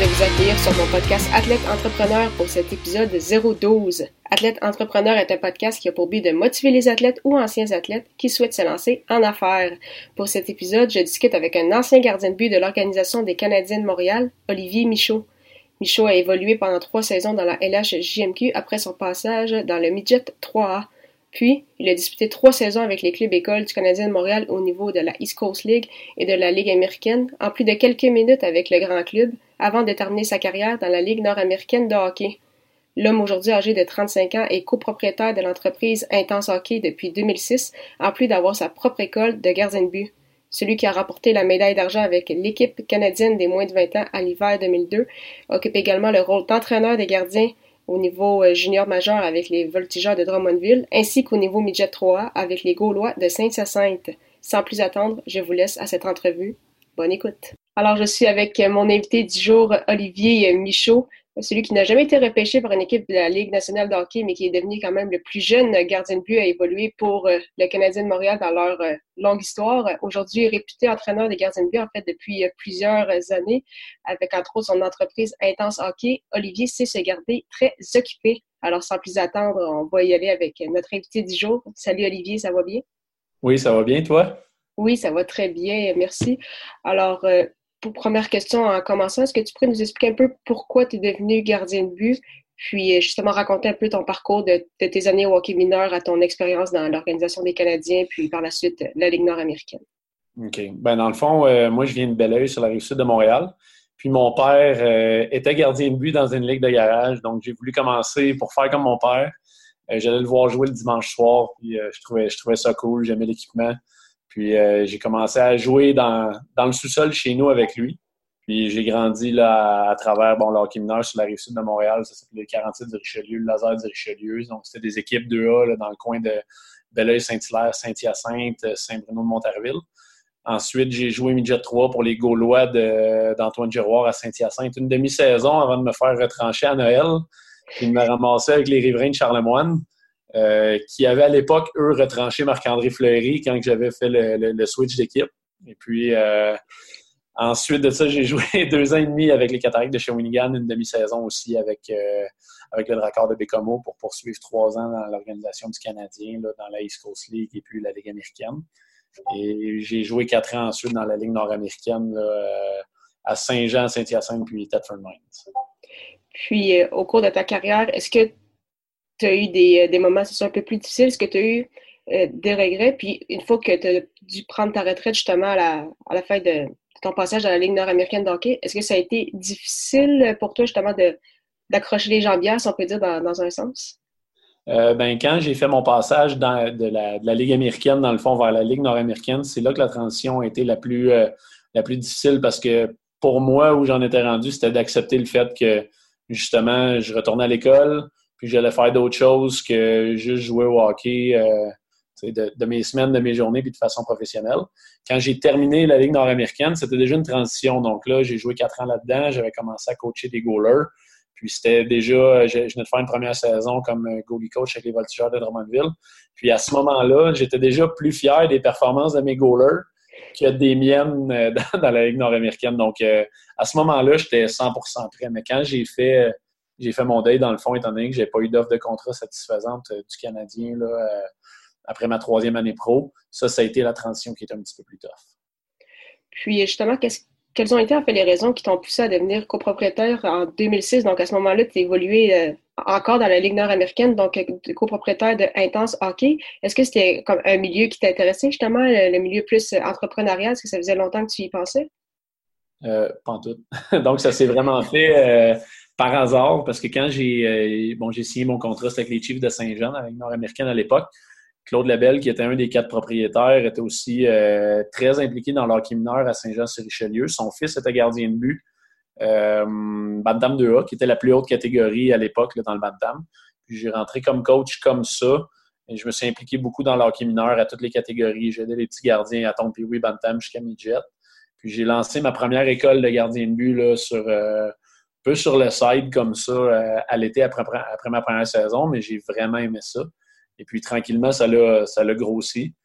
De vous accueillir sur mon podcast Athlète Entrepreneur pour cet épisode 012. Athlète Entrepreneur est un podcast qui a pour but de motiver les athlètes ou anciens athlètes qui souhaitent se lancer en affaires. Pour cet épisode, je discute avec un ancien gardien de but de l'Organisation des Canadiens de Montréal, Olivier Michaud. Michaud a évolué pendant trois saisons dans la LHJMQ après son passage dans le Midget 3A. Puis, il a disputé trois saisons avec les clubs écoles du Canadien de Montréal au niveau de la East Coast League et de la Ligue américaine, en plus de quelques minutes avec le grand club, avant de terminer sa carrière dans la Ligue nord-américaine de hockey. L'homme aujourd'hui âgé de 35 ans est copropriétaire de l'entreprise Intense Hockey depuis 2006, en plus d'avoir sa propre école de gardien de but. Celui qui a rapporté la médaille d'argent avec l'équipe canadienne des moins de 20 ans à l'hiver 2002 occupe également le rôle d'entraîneur des gardiens au niveau euh, junior majeur avec les Voltigeurs de Drummondville, ainsi qu'au niveau midget 3A avec les Gaulois de Sainte-Hyacinthe. Sans plus attendre, je vous laisse à cette entrevue. Bonne écoute. Alors, je suis avec mon invité du jour, Olivier Michaud, celui qui n'a jamais été repêché par une équipe de la Ligue nationale de hockey, mais qui est devenu quand même le plus jeune gardien de but à évoluer pour euh, le Canadien de Montréal dans leur euh, longue histoire. Aujourd'hui, réputé entraîneur des gardiens de but, en fait, depuis euh, plusieurs années, avec entre autres son entreprise Intense Hockey, Olivier sait se garder très occupé. Alors, sans plus attendre, on va y aller avec notre invité du jour. Salut Olivier, ça va bien? Oui, ça va bien, toi? Oui, ça va très bien, merci. Alors, première question en commençant, est-ce que tu pourrais nous expliquer un peu pourquoi tu es devenu gardien de but, puis euh, justement raconter un peu ton parcours de, tes années au hockey mineur à ton expérience dans l'Organisation des Canadiens, puis par la suite la Ligue nord-américaine? OK. Ben, dans le fond, euh, moi, je viens de Belleuil sur la rive sud de Montréal. Puis mon père euh, était gardien de but dans une ligue de garage, donc j'ai voulu commencer pour faire comme mon père. J'allais le voir jouer le dimanche soir, puis je, trouvais, je trouvais ça cool, j'aimais l'équipement. Puis euh, j'ai commencé à jouer dans, le sous-sol chez nous avec lui. Puis j'ai grandi là à, travers bon, le sur la rive sud de Montréal. Ça s'appelait le 47 du Richelieu, le Laser du Richelieu. Donc c'était des équipes 2A dans le coin de Belleuil, Saint-Hilaire, Saint-Hyacinthe, Saint-Bruno de Montarville. Ensuite, j'ai joué midget 3 pour les Gaulois d'Antoine Giroir à Saint-Hyacinthe. Une demi-saison avant de me faire retrancher à Noël. Puis me ramasser avec les riverains de Charlemagne. Euh, qui avait à l'époque, eux, retranché Marc-André Fleury quand j'avais fait le, switch d'équipe. Et puis, euh, ensuite de ça, j'ai joué deux ans et demi avec les Cataractes de Shawinigan, une demi-saison aussi avec, euh, avec le Dracard de Bécomo pour poursuivre trois ans dans l'organisation du Canadien, dans la East Coast League et puis la Ligue américaine. Et j'ai joué quatre ans ensuite dans la Ligue nord-américaine à Saint-Jean, Saint-Hyacinthe puis Thetford Mines. Puis, au cours de ta carrière, est-ce que tu as eu des, euh, des moments, c'est un peu plus difficiles? Est-ce que tu as eu euh, des regrets? Puis une fois que tu as dû prendre ta retraite justement à la, fin de ton passage dans la Ligue nord-américaine d'hockey, est-ce que ça a été difficile pour toi justement d'accrocher les jambières, si on peut dire, dans, un sens? Euh, ben, quand j'ai fait mon passage de, la, de, Ligue américaine, dans le fond, vers la Ligue nord-américaine, c'est là que la transition a été la plus, la plus difficile parce que pour moi, où j'en étais rendu, c'était d'accepter le fait que justement, je retournais à l'école, puis j'allais faire d'autres choses que juste jouer au hockey euh, de, mes semaines, de mes journées, puis de façon professionnelle. Quand j'ai terminé la Ligue nord-américaine, c'était déjà une transition. Donc là, j'ai joué quatre ans là-dedans. J'avais commencé à coacher des goalers. Puis c'était déjà, je, venais de faire une première saison comme goalie coach avec les Voltigeurs de Drummondville. Puis à ce moment-là, j'étais déjà plus fier des performances de mes goalers que des miennes euh, dans, la Ligue nord-américaine. Donc euh, à ce moment-là, j'étais 100% prêt. Mais quand j'ai fait j'ai fait mon deuil dans le fond, étant donné que j'ai pas eu d'offre de contrat satisfaisante euh, du Canadien là, euh, après ma troisième année pro. Ça, ça a été la transition qui était un petit peu plus tough. Puis justement, quelles ont été en fait les raisons qui t'ont poussé à devenir copropriétaire en 2006? Donc à ce moment-là, tu évolué euh, encore dans la Ligue nord-américaine, donc copropriétaire de Intense Hockey. Est-ce que c'était comme un milieu qui t'intéressait justement, le, milieu plus entrepreneurial? Est-ce que ça faisait longtemps que tu y pensais? pas en tout. donc ça s'est vraiment fait par hasard, parce que quand j'ai euh, bon, j'ai signé mon contrat avec les Chiefs de Saint-Jean, avec Nord-Américaine à l'époque, Claude Labelle, qui était un des quatre propriétaires, était aussi euh, très impliqué dans l'hockey mineur à Saint-Jean-sur-Richelieu. Son fils était gardien de but. Bantam 2A, qui était la plus haute catégorie à l'époque dans le Bantam. Puis j'ai rentré comme coach comme ça. Et je me suis impliqué beaucoup dans l'hockey mineur à toutes les catégories. J'ai aidé les petits gardiens à oui, Bantam jusqu'à midget. Puis j'ai lancé ma première école de gardien de but là, sur un peu sur le side comme ça à l'été après, ma première saison, mais j'ai vraiment aimé ça. Et puis tranquillement, ça l'a, ça l'a grossi.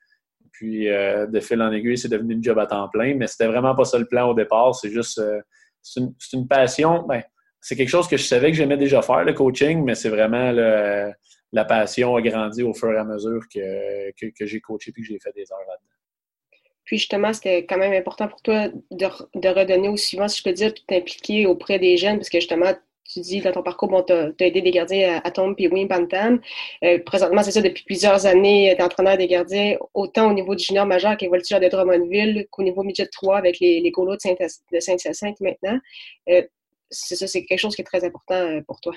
Puis euh, de fil en aiguille, c'est devenu une job à temps plein. Mais c'était vraiment pas ça le plan au départ. C'est juste euh, c'est, une, passion. Ben, c'est quelque chose que je savais que j'aimais déjà faire, le coaching, mais c'est vraiment la passion a grandi au fur et à mesure que, que, j'ai coaché puis que j'ai fait des heures là-dedans. Puis justement, c'était quand même important pour toi de, redonner aussi souvent, si je peux dire, puis t'impliquer auprès des jeunes, parce que justement, tu dis dans ton parcours, bon, tu as, aidé des gardiens à, Tom puis Wim. Euh, présentement, c'est ça, depuis plusieurs années, tu es entraîneur des gardiens, autant au niveau du junior majeur qui est voltigeur de Drummondville qu'au niveau midget 3 avec les, les de Saint-Hyacinthe maintenant. Euh, c'est ça, c'est quelque chose qui est très important euh, pour toi.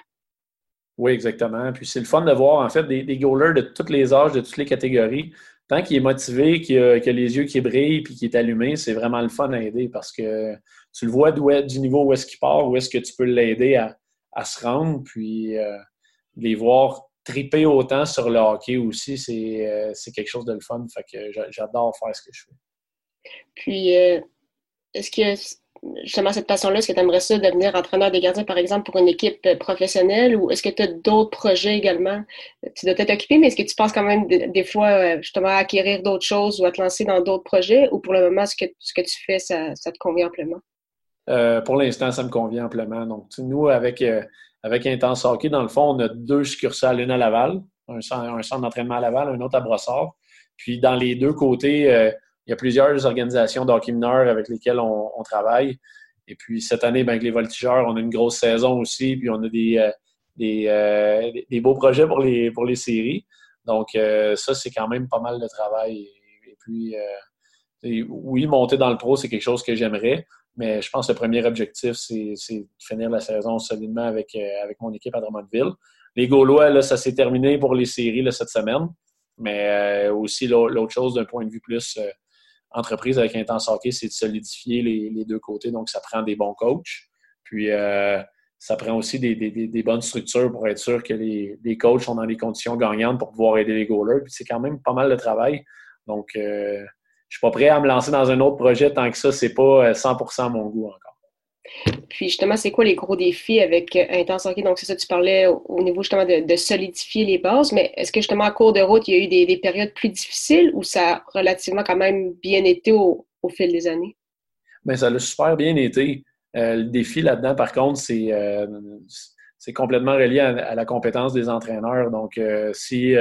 Oui, exactement. Puis c'est le fun de voir, en fait, des, des goalers de tous les âges, de toutes les catégories. Tant qu'il est motivé, qu'il a, les yeux qui brillent puis qu'il est allumé, c'est vraiment le fun à aider parce que tu le vois du niveau où est-ce qu'il part, où est-ce que tu peux l'aider à, se rendre, puis euh, les voir triper autant sur le hockey aussi, euh, c'est quelque chose de le fun. Fait que j'adore faire ce que je fais. Puis, euh, est-ce que justement cette passion-là, est-ce que tu aimerais ça devenir entraîneur des gardiens, par exemple, pour une équipe professionnelle ou est-ce que tu as d'autres projets également? Tu dois occupé, mais est-ce que tu penses quand même des fois justement à acquérir d'autres choses ou à te lancer dans d'autres projets ou pour le moment, ce que, ce que tu fais, ça, te convient amplement? Euh, pour l'instant, ça me convient amplement. Donc, nous, avec, euh, avec Intense Hockey, dans le fond, on a deux succursales, une à Laval, un centre, d'entraînement à Laval, un autre à Brossard. Puis, dans les deux côtés, euh, il y a plusieurs organisations d'hockey mineur avec lesquelles on, travaille. Et puis, cette année, ben, avec les voltigeurs, on a une grosse saison aussi, puis on a des, des, des beaux projets pour les, pour les séries. Donc, ça, c'est quand même pas mal de travail. Et, puis, oui, monter dans le pro, c'est quelque chose que j'aimerais. Mais je pense que le premier objectif, c'est de finir la saison solidement avec, euh, avec mon équipe à Drummondville. Les Gaulois, là, ça s'est terminé pour les séries là, cette semaine. Mais euh, aussi, l'autre chose d'un point de vue plus euh, entreprise avec Intense Hockey, c'est de solidifier les, deux côtés. Donc, ça prend des bons coachs. Puis, ça prend aussi des, bonnes structures pour être sûr que les, coachs sont dans des conditions gagnantes pour pouvoir aider les goalers. Puis, c'est quand même pas mal de travail. Donc, je suis pas prêt à me lancer dans un autre projet tant que ça, c'est pas 100% euh, mon goût encore. Puis justement, c'est quoi les gros défis avec euh, Intense Hockey? Donc, c'est ça, tu parlais au niveau justement de, solidifier les bases, mais est-ce que justement, à cours de route, il y a eu des, périodes plus difficiles ou ça a relativement quand même bien été au, fil des années? Bien, ça a super bien été. Euh, le défi là-dedans, par contre, c'est c'est complètement relié à, la compétence des entraîneurs. Donc, si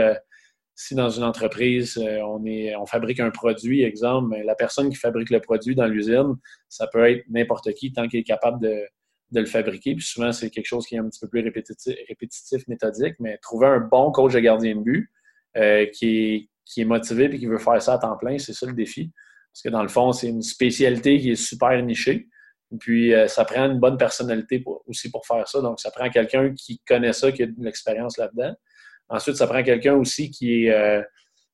si dans une entreprise, euh, on, fabrique un produit, exemple, la personne qui fabrique le produit dans l'usine, ça peut être n'importe qui tant qu'il est capable de, le fabriquer. Puis souvent, c'est quelque chose qui est un petit peu plus répétitif, méthodique, mais trouver un bon coach de gardien de but euh, qui, est, motivé et qui veut faire ça à temps plein, c'est ça le défi. Parce que dans le fond, c'est une spécialité qui est super nichée. Puis, euh, ça prend une bonne personnalité aussi pour faire ça. Donc, ça prend quelqu'un qui connaît ça, qui a de l'expérience là-dedans. Ensuite, ça prend quelqu'un aussi qui est, euh,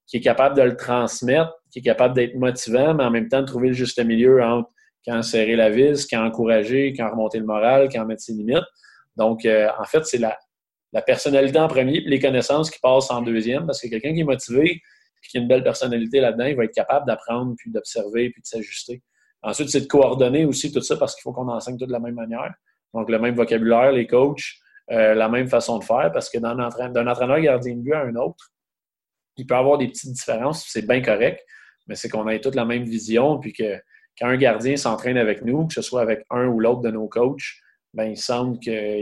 qui est capable de le transmettre, qui est capable d'être motivant, mais en même temps de trouver le juste milieu entre quand serrer la vis, quand encourager, quand remonter le moral, quand mettre ses limites. Donc, euh, en fait, c'est la, la, personnalité en premier, puis les connaissances qui passent en deuxième, parce que quelqu'un qui est motivé, qui a une belle personnalité là-dedans, il va être capable d'apprendre, puis d'observer, puis de s'ajuster. Ensuite, c'est de coordonner aussi tout ça parce qu'il faut qu'on enseigne tout de la même manière. Donc, le même vocabulaire, les coachs, euh, la même façon de faire parce que d'un entraîneur gardien de but à un autre, il peut avoir des petites différences, c'est bien correct, mais c'est qu'on ait toute la même vision, puis que quand un gardien s'entraîne avec nous, que ce soit avec un ou l'autre de nos coachs, ben, il semble que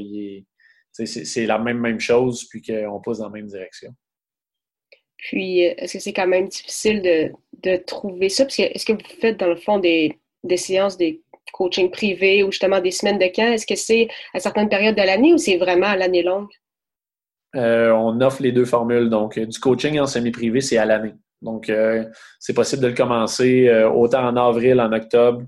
c'est la même, même chose, puis qu'on pousse dans la même direction. Puis, est-ce que c'est quand même difficile de, trouver ça? Parce que est-ce que vous faites, dans le fond, des, des séances, des coaching privé ou justement des semaines de camp? Est-ce que c'est à certaines périodes de l'année ou c'est vraiment à l'année longue? Euh, on offre les deux formules. Donc, euh, du coaching en semi-privé, c'est à l'année. Donc, euh, c'est possible de le commencer autant en avril, en octobre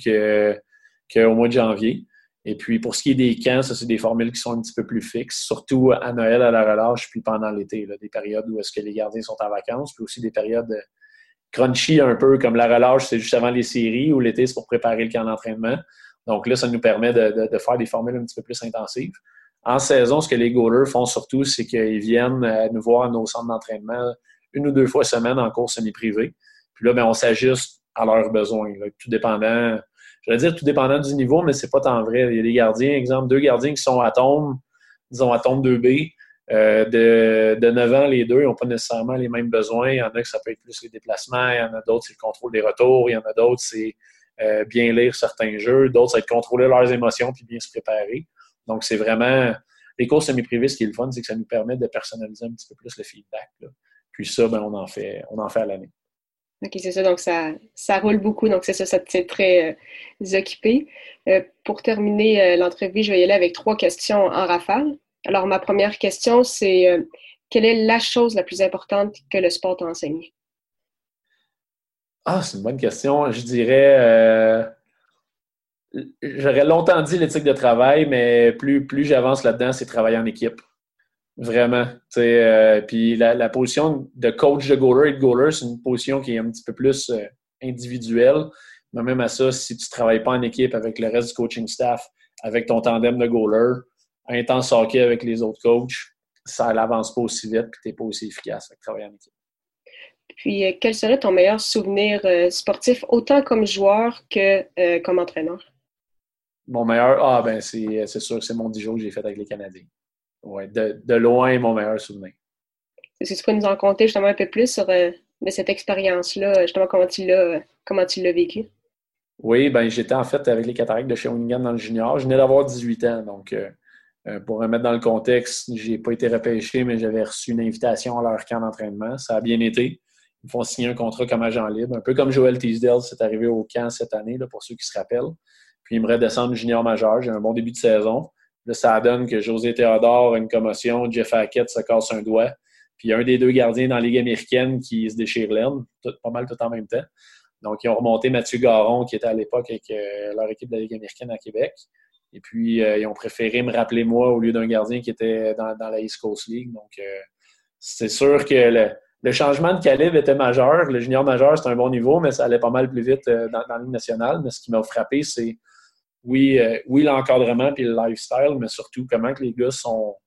qu'au mois de janvier. Et puis, pour ce qui est des camps, ça, c'est des formules qui sont un petit peu plus fixes, surtout à Noël, à la relâche, puis pendant l'été, des périodes où est-ce que les gardiens sont en vacances, puis aussi des périodes crunchy un peu, comme la relâche, c'est juste avant les séries, ou l'été, c'est pour préparer le camp d'entraînement. Donc là, ça nous permet de, faire des formules un petit peu plus intensives. En saison, ce que les goalers font surtout, c'est qu'ils viennent euh, nous voir à nos centres d'entraînement une ou deux fois semaine en cours semi-privé. Puis là, ben, on s'ajuste à leurs besoins. tout dépendant, je vais dire tout dépendant du niveau, mais c'est pas tant vrai. Il y a des gardiens, exemple, deux gardiens qui sont à tombe, disons à tombe 2B, euh, de, de 9 ans, les deux n'ont pas nécessairement les mêmes besoins. Il y en a que ça peut être plus les déplacements, il y en a d'autres, c'est le contrôle des retours, il y en a d'autres, c'est euh, bien lire certains jeux, d'autres, c'est contrôler leurs émotions puis bien se préparer. Donc, c'est vraiment. Les cours semi-privés, ce qui est le fun, c'est que ça nous permet de personnaliser un petit peu plus le feedback. Puis ça, ben, on en fait, on en fait à l'année. OK, c'est ça. Donc, ça, ça roule beaucoup. Donc, c'est ça, ça te tient très euh, occupé. pour terminer l'entrevue, je vais y aller avec trois questions en rafale. Alors, ma première question, c'est euh, quelle est la chose la plus importante que le sport t'a enseigné? Ah, c'est une bonne question. Je dirais, euh, j'aurais longtemps dit l'éthique de travail, mais plus, plus j'avance là-dedans, c'est travailler en équipe. Vraiment. Euh, puis la, position de coach de goaler et de goaler, c'est une position qui est un petit peu plus individuelle. Mais même à ça, si tu ne travailles pas en équipe avec le reste du coaching staff, avec ton tandem de goaler, intense hockey avec les autres coachs, ça n'avance pas aussi vite et tu n'es pas aussi efficace avec travailler en équipe. Puis, euh, quel serait ton meilleur souvenir euh, sportif, autant comme joueur que euh, comme entraîneur? Mon meilleur, ah ben c'est sûr, c'est mon 10 jours que j'ai fait avec les Canadiens. Ouais, de, de, loin, mon meilleur souvenir. Est-ce que tu peux nous en compter justement un peu plus sur de cette expérience-là, justement comment tu l'as comment tu l'as vécu? Oui, ben j'étais en fait avec les Cataractes de Shawinigan dans le junior. Je venais d'avoir 18 ans, donc euh, pour remettre dans le contexte, j'ai pas été repêché, mais j'avais reçu une invitation à leur camp d'entraînement. Ça a bien été. Ils me font signer un contrat comme agent libre, un peu comme Joel Teasdale, c'est arrivé au camp cette année, là, pour ceux qui se rappellent. Puis il me redescendre junior majeur. J'ai un bon début de saison. Là, ça donne que José Théodore a une commotion, Jeff Hackett se casse un doigt. Puis un des deux gardiens dans la Ligue américaine qui se déchire l'aine, pas mal tout en même temps. Donc, ils ont remonté Mathieu Garon, qui était à l'époque avec euh, leur équipe de la Ligue américaine à Québec. Et puis, euh, ils ont préféré me rappeler moi au lieu d'un gardien qui était dans, la East Coast League. Donc, euh, c'est sûr que le, changement de calibre était majeur. Le junior majeur, c'est un bon niveau, mais ça allait pas mal plus vite euh, dans, la Ligue nationale. Mais ce qui m'a frappé, c'est oui, oui l'encadrement puis le lifestyle, mais surtout comment que les gars sont,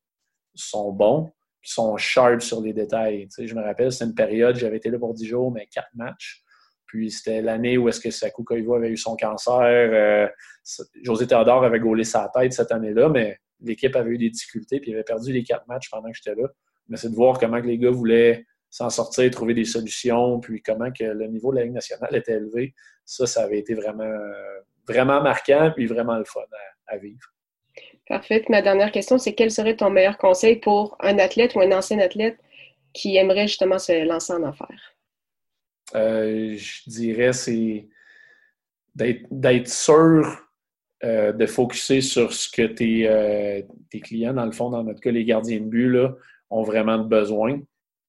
sont bons puis sont sharp sur les détails. Je me rappelle, c'est une période, j'avais été là pour 10 jours, mais 4 matchs. Puis c'était l'année où est-ce que Sakou Koivu avait eu son cancer. Euh, José Théodore avait gaulé sa tête cette année-là, mais l'équipe avait eu des difficultés puis avait perdu les quatre matchs pendant que j'étais là. Mais c'est de voir comment les gars voulaient s'en sortir, trouver des solutions, puis comment que le niveau de la Ligue nationale était élevé. Ça, ça avait été vraiment, vraiment marquant, puis vraiment le fun à, vivre. Parfait. Ma dernière question, c'est quel serait ton meilleur conseil pour un athlète ou un ancien athlète qui aimerait justement se lancer en affaires? Euh, je dirais, c'est d'être sûr euh, de focuser sur ce que euh, tes, clients, dans le fond, dans notre cas, les gardiens de but, là, ont vraiment besoin.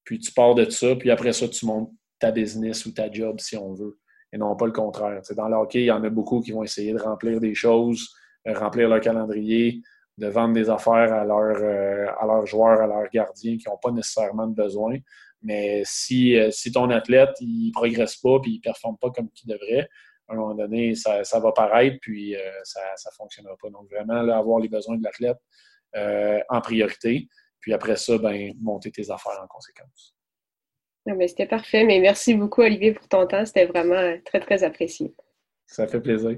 Puis tu pars de ça, puis après ça, tu montes ta business ou ta job si on veut, et non pas le contraire. dans le hockey, il y en a beaucoup qui vont essayer de remplir des choses, remplir leur calendrier, de vendre des affaires à, à leurs joueurs, à leurs gardiens qui n'ont pas nécessairement de besoin. Mais si, euh, si ton athlète il progresse pas puis il performe pas comme il devrait, à un moment donné, ça, va paraître puis euh, ça ne fonctionnera pas. Donc, vraiment, avoir les besoins de l'athlète euh, en priorité. Puis après ça, ben, monter tes affaires en conséquence. C'était parfait, mais merci beaucoup, Olivier, pour ton temps. C'était vraiment très, très apprécié. Ça fait plaisir.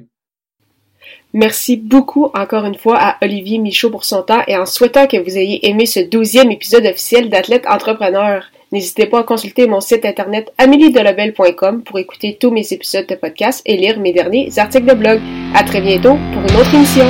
Merci beaucoup encore une fois à Olivier Michaud pour son temps et en souhaitant que vous ayez aimé ce douzième épisode officiel d'Athlète Entrepreneur. N'hésitez pas à consulter mon site internet ameliedelabel.com pour écouter tous mes épisodes de podcast et lire mes derniers articles de blog. À très bientôt pour une autre émission.